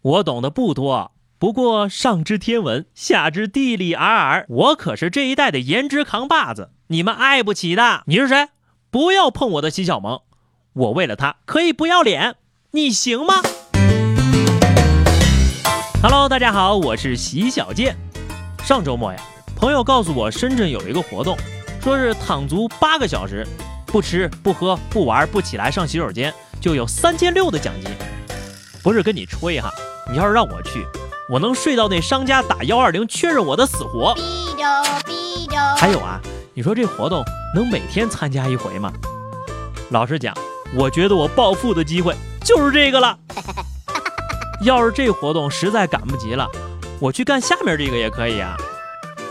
我懂得不多，不过上知天文，下知地理，尔尔，我可是这一代的颜值扛把子，你们爱不起的。你是谁？不要碰我的西小萌，我为了他可以不要脸，你行吗？Hello，大家好，我是喜小健。上周末呀，朋友告诉我深圳有一个活动，说是躺足八个小时，不吃不喝不玩不起来上洗手间，就有三千六的奖金。不是跟你吹哈，你要是让我去，我能睡到那商家打幺二零确认我的死活。还有啊，你说这活动能每天参加一回吗？老实讲，我觉得我暴富的机会就是这个了。要是这活动实在赶不及了，我去干下面这个也可以啊。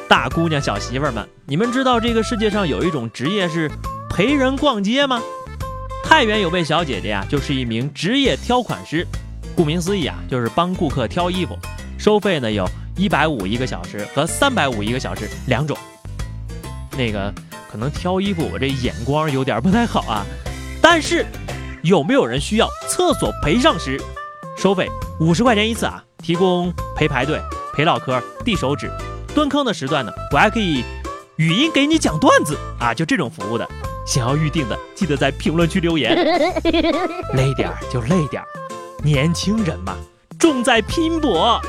大姑娘小媳妇们，你们知道这个世界上有一种职业是陪人逛街吗？太原有位小姐姐呀，就是一名职业挑款师。顾名思义啊，就是帮顾客挑衣服，收费呢有一百五一个小时和三百五一个小时两种。那个可能挑衣服我这眼光有点不太好啊，但是有没有人需要厕所陪上时？收费五十块钱一次啊，提供陪排队、陪唠嗑、递手指、蹲坑的时段呢，我还可以语音给你讲段子啊，就这种服务的，想要预定的记得在评论区留言，累点儿就累点。年轻人嘛，重在拼搏。